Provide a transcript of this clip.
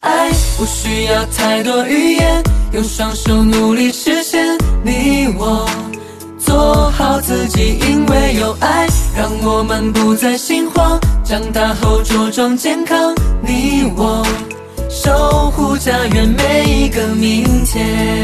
爱不需要太多语言用双手努力实现你我做好自己因为有爱让我们不再心慌长大后茁壮健康你我守护家园每一个明天。